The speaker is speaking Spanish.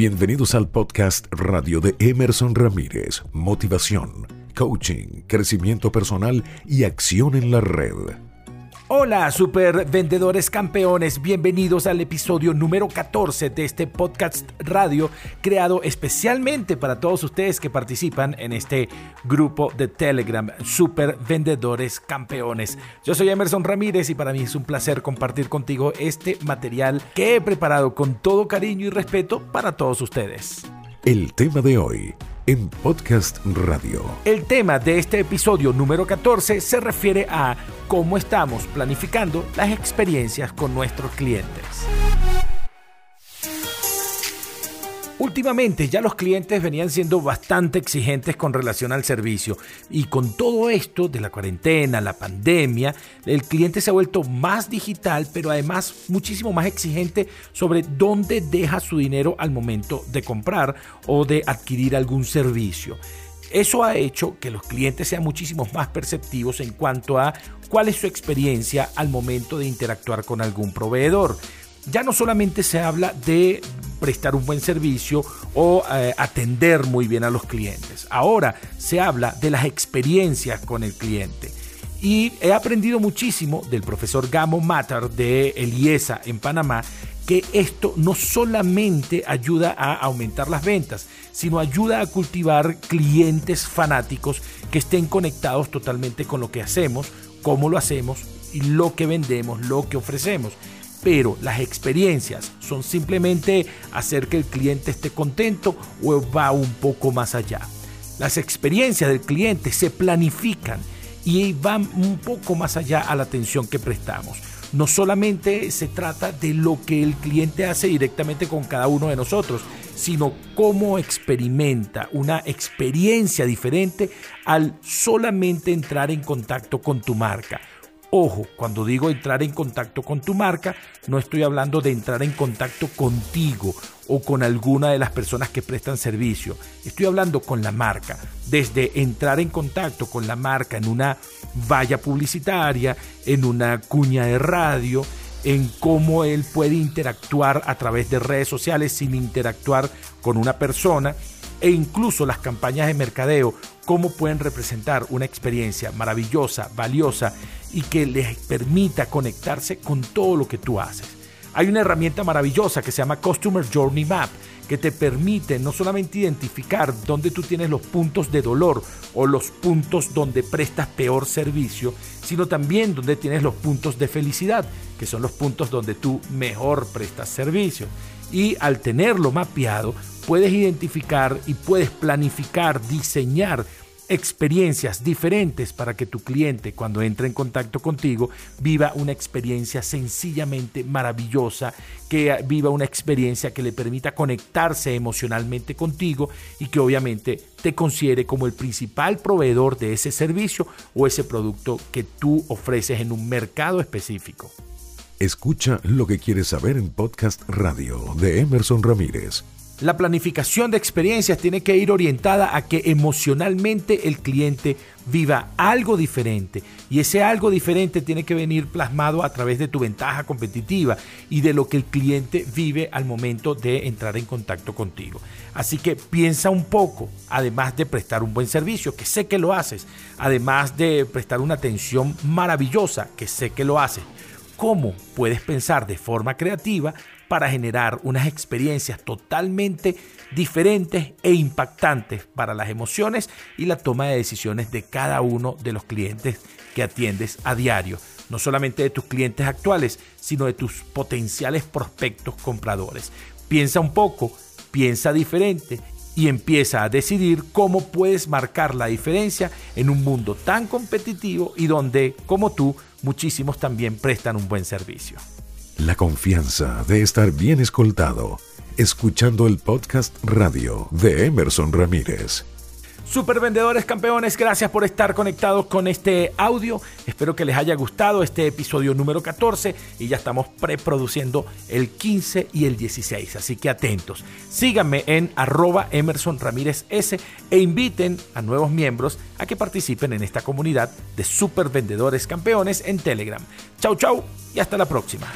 Bienvenidos al podcast radio de Emerson Ramírez, motivación, coaching, crecimiento personal y acción en la red. Hola, super vendedores campeones, bienvenidos al episodio número 14 de este podcast radio creado especialmente para todos ustedes que participan en este grupo de Telegram, super vendedores campeones. Yo soy Emerson Ramírez y para mí es un placer compartir contigo este material que he preparado con todo cariño y respeto para todos ustedes. El tema de hoy en Podcast Radio. El tema de este episodio número 14 se refiere a cómo estamos planificando las experiencias con nuestros clientes. Últimamente ya los clientes venían siendo bastante exigentes con relación al servicio y con todo esto de la cuarentena, la pandemia, el cliente se ha vuelto más digital, pero además muchísimo más exigente sobre dónde deja su dinero al momento de comprar o de adquirir algún servicio. Eso ha hecho que los clientes sean muchísimo más perceptivos en cuanto a cuál es su experiencia al momento de interactuar con algún proveedor ya no solamente se habla de prestar un buen servicio o eh, atender muy bien a los clientes. Ahora se habla de las experiencias con el cliente. Y he aprendido muchísimo del profesor Gamo Matar de Eliesa en Panamá que esto no solamente ayuda a aumentar las ventas, sino ayuda a cultivar clientes fanáticos que estén conectados totalmente con lo que hacemos, cómo lo hacemos y lo que vendemos, lo que ofrecemos pero las experiencias son simplemente hacer que el cliente esté contento o va un poco más allá. Las experiencias del cliente se planifican y van un poco más allá a la atención que prestamos. No solamente se trata de lo que el cliente hace directamente con cada uno de nosotros, sino cómo experimenta una experiencia diferente al solamente entrar en contacto con tu marca Ojo, cuando digo entrar en contacto con tu marca, no estoy hablando de entrar en contacto contigo o con alguna de las personas que prestan servicio. Estoy hablando con la marca. Desde entrar en contacto con la marca en una valla publicitaria, en una cuña de radio, en cómo él puede interactuar a través de redes sociales sin interactuar con una persona e incluso las campañas de mercadeo, cómo pueden representar una experiencia maravillosa, valiosa y que les permita conectarse con todo lo que tú haces. Hay una herramienta maravillosa que se llama Customer Journey Map, que te permite no solamente identificar dónde tú tienes los puntos de dolor o los puntos donde prestas peor servicio, sino también donde tienes los puntos de felicidad, que son los puntos donde tú mejor prestas servicio. Y al tenerlo mapeado, puedes identificar y puedes planificar, diseñar experiencias diferentes para que tu cliente cuando entre en contacto contigo viva una experiencia sencillamente maravillosa, que viva una experiencia que le permita conectarse emocionalmente contigo y que obviamente te considere como el principal proveedor de ese servicio o ese producto que tú ofreces en un mercado específico. Escucha lo que quieres saber en Podcast Radio de Emerson Ramírez. La planificación de experiencias tiene que ir orientada a que emocionalmente el cliente viva algo diferente y ese algo diferente tiene que venir plasmado a través de tu ventaja competitiva y de lo que el cliente vive al momento de entrar en contacto contigo. Así que piensa un poco, además de prestar un buen servicio, que sé que lo haces, además de prestar una atención maravillosa, que sé que lo haces, cómo puedes pensar de forma creativa para generar unas experiencias totalmente diferentes e impactantes para las emociones y la toma de decisiones de cada uno de los clientes que atiendes a diario. No solamente de tus clientes actuales, sino de tus potenciales prospectos compradores. Piensa un poco, piensa diferente y empieza a decidir cómo puedes marcar la diferencia en un mundo tan competitivo y donde, como tú, muchísimos también prestan un buen servicio. La confianza de estar bien escoltado, escuchando el podcast radio de Emerson Ramírez. Super vendedores campeones, gracias por estar conectados con este audio. Espero que les haya gustado este episodio número 14 y ya estamos preproduciendo el 15 y el 16, así que atentos. Síganme en arroba Emerson Ramírez S e inviten a nuevos miembros a que participen en esta comunidad de super vendedores campeones en Telegram. Chau chau y hasta la próxima.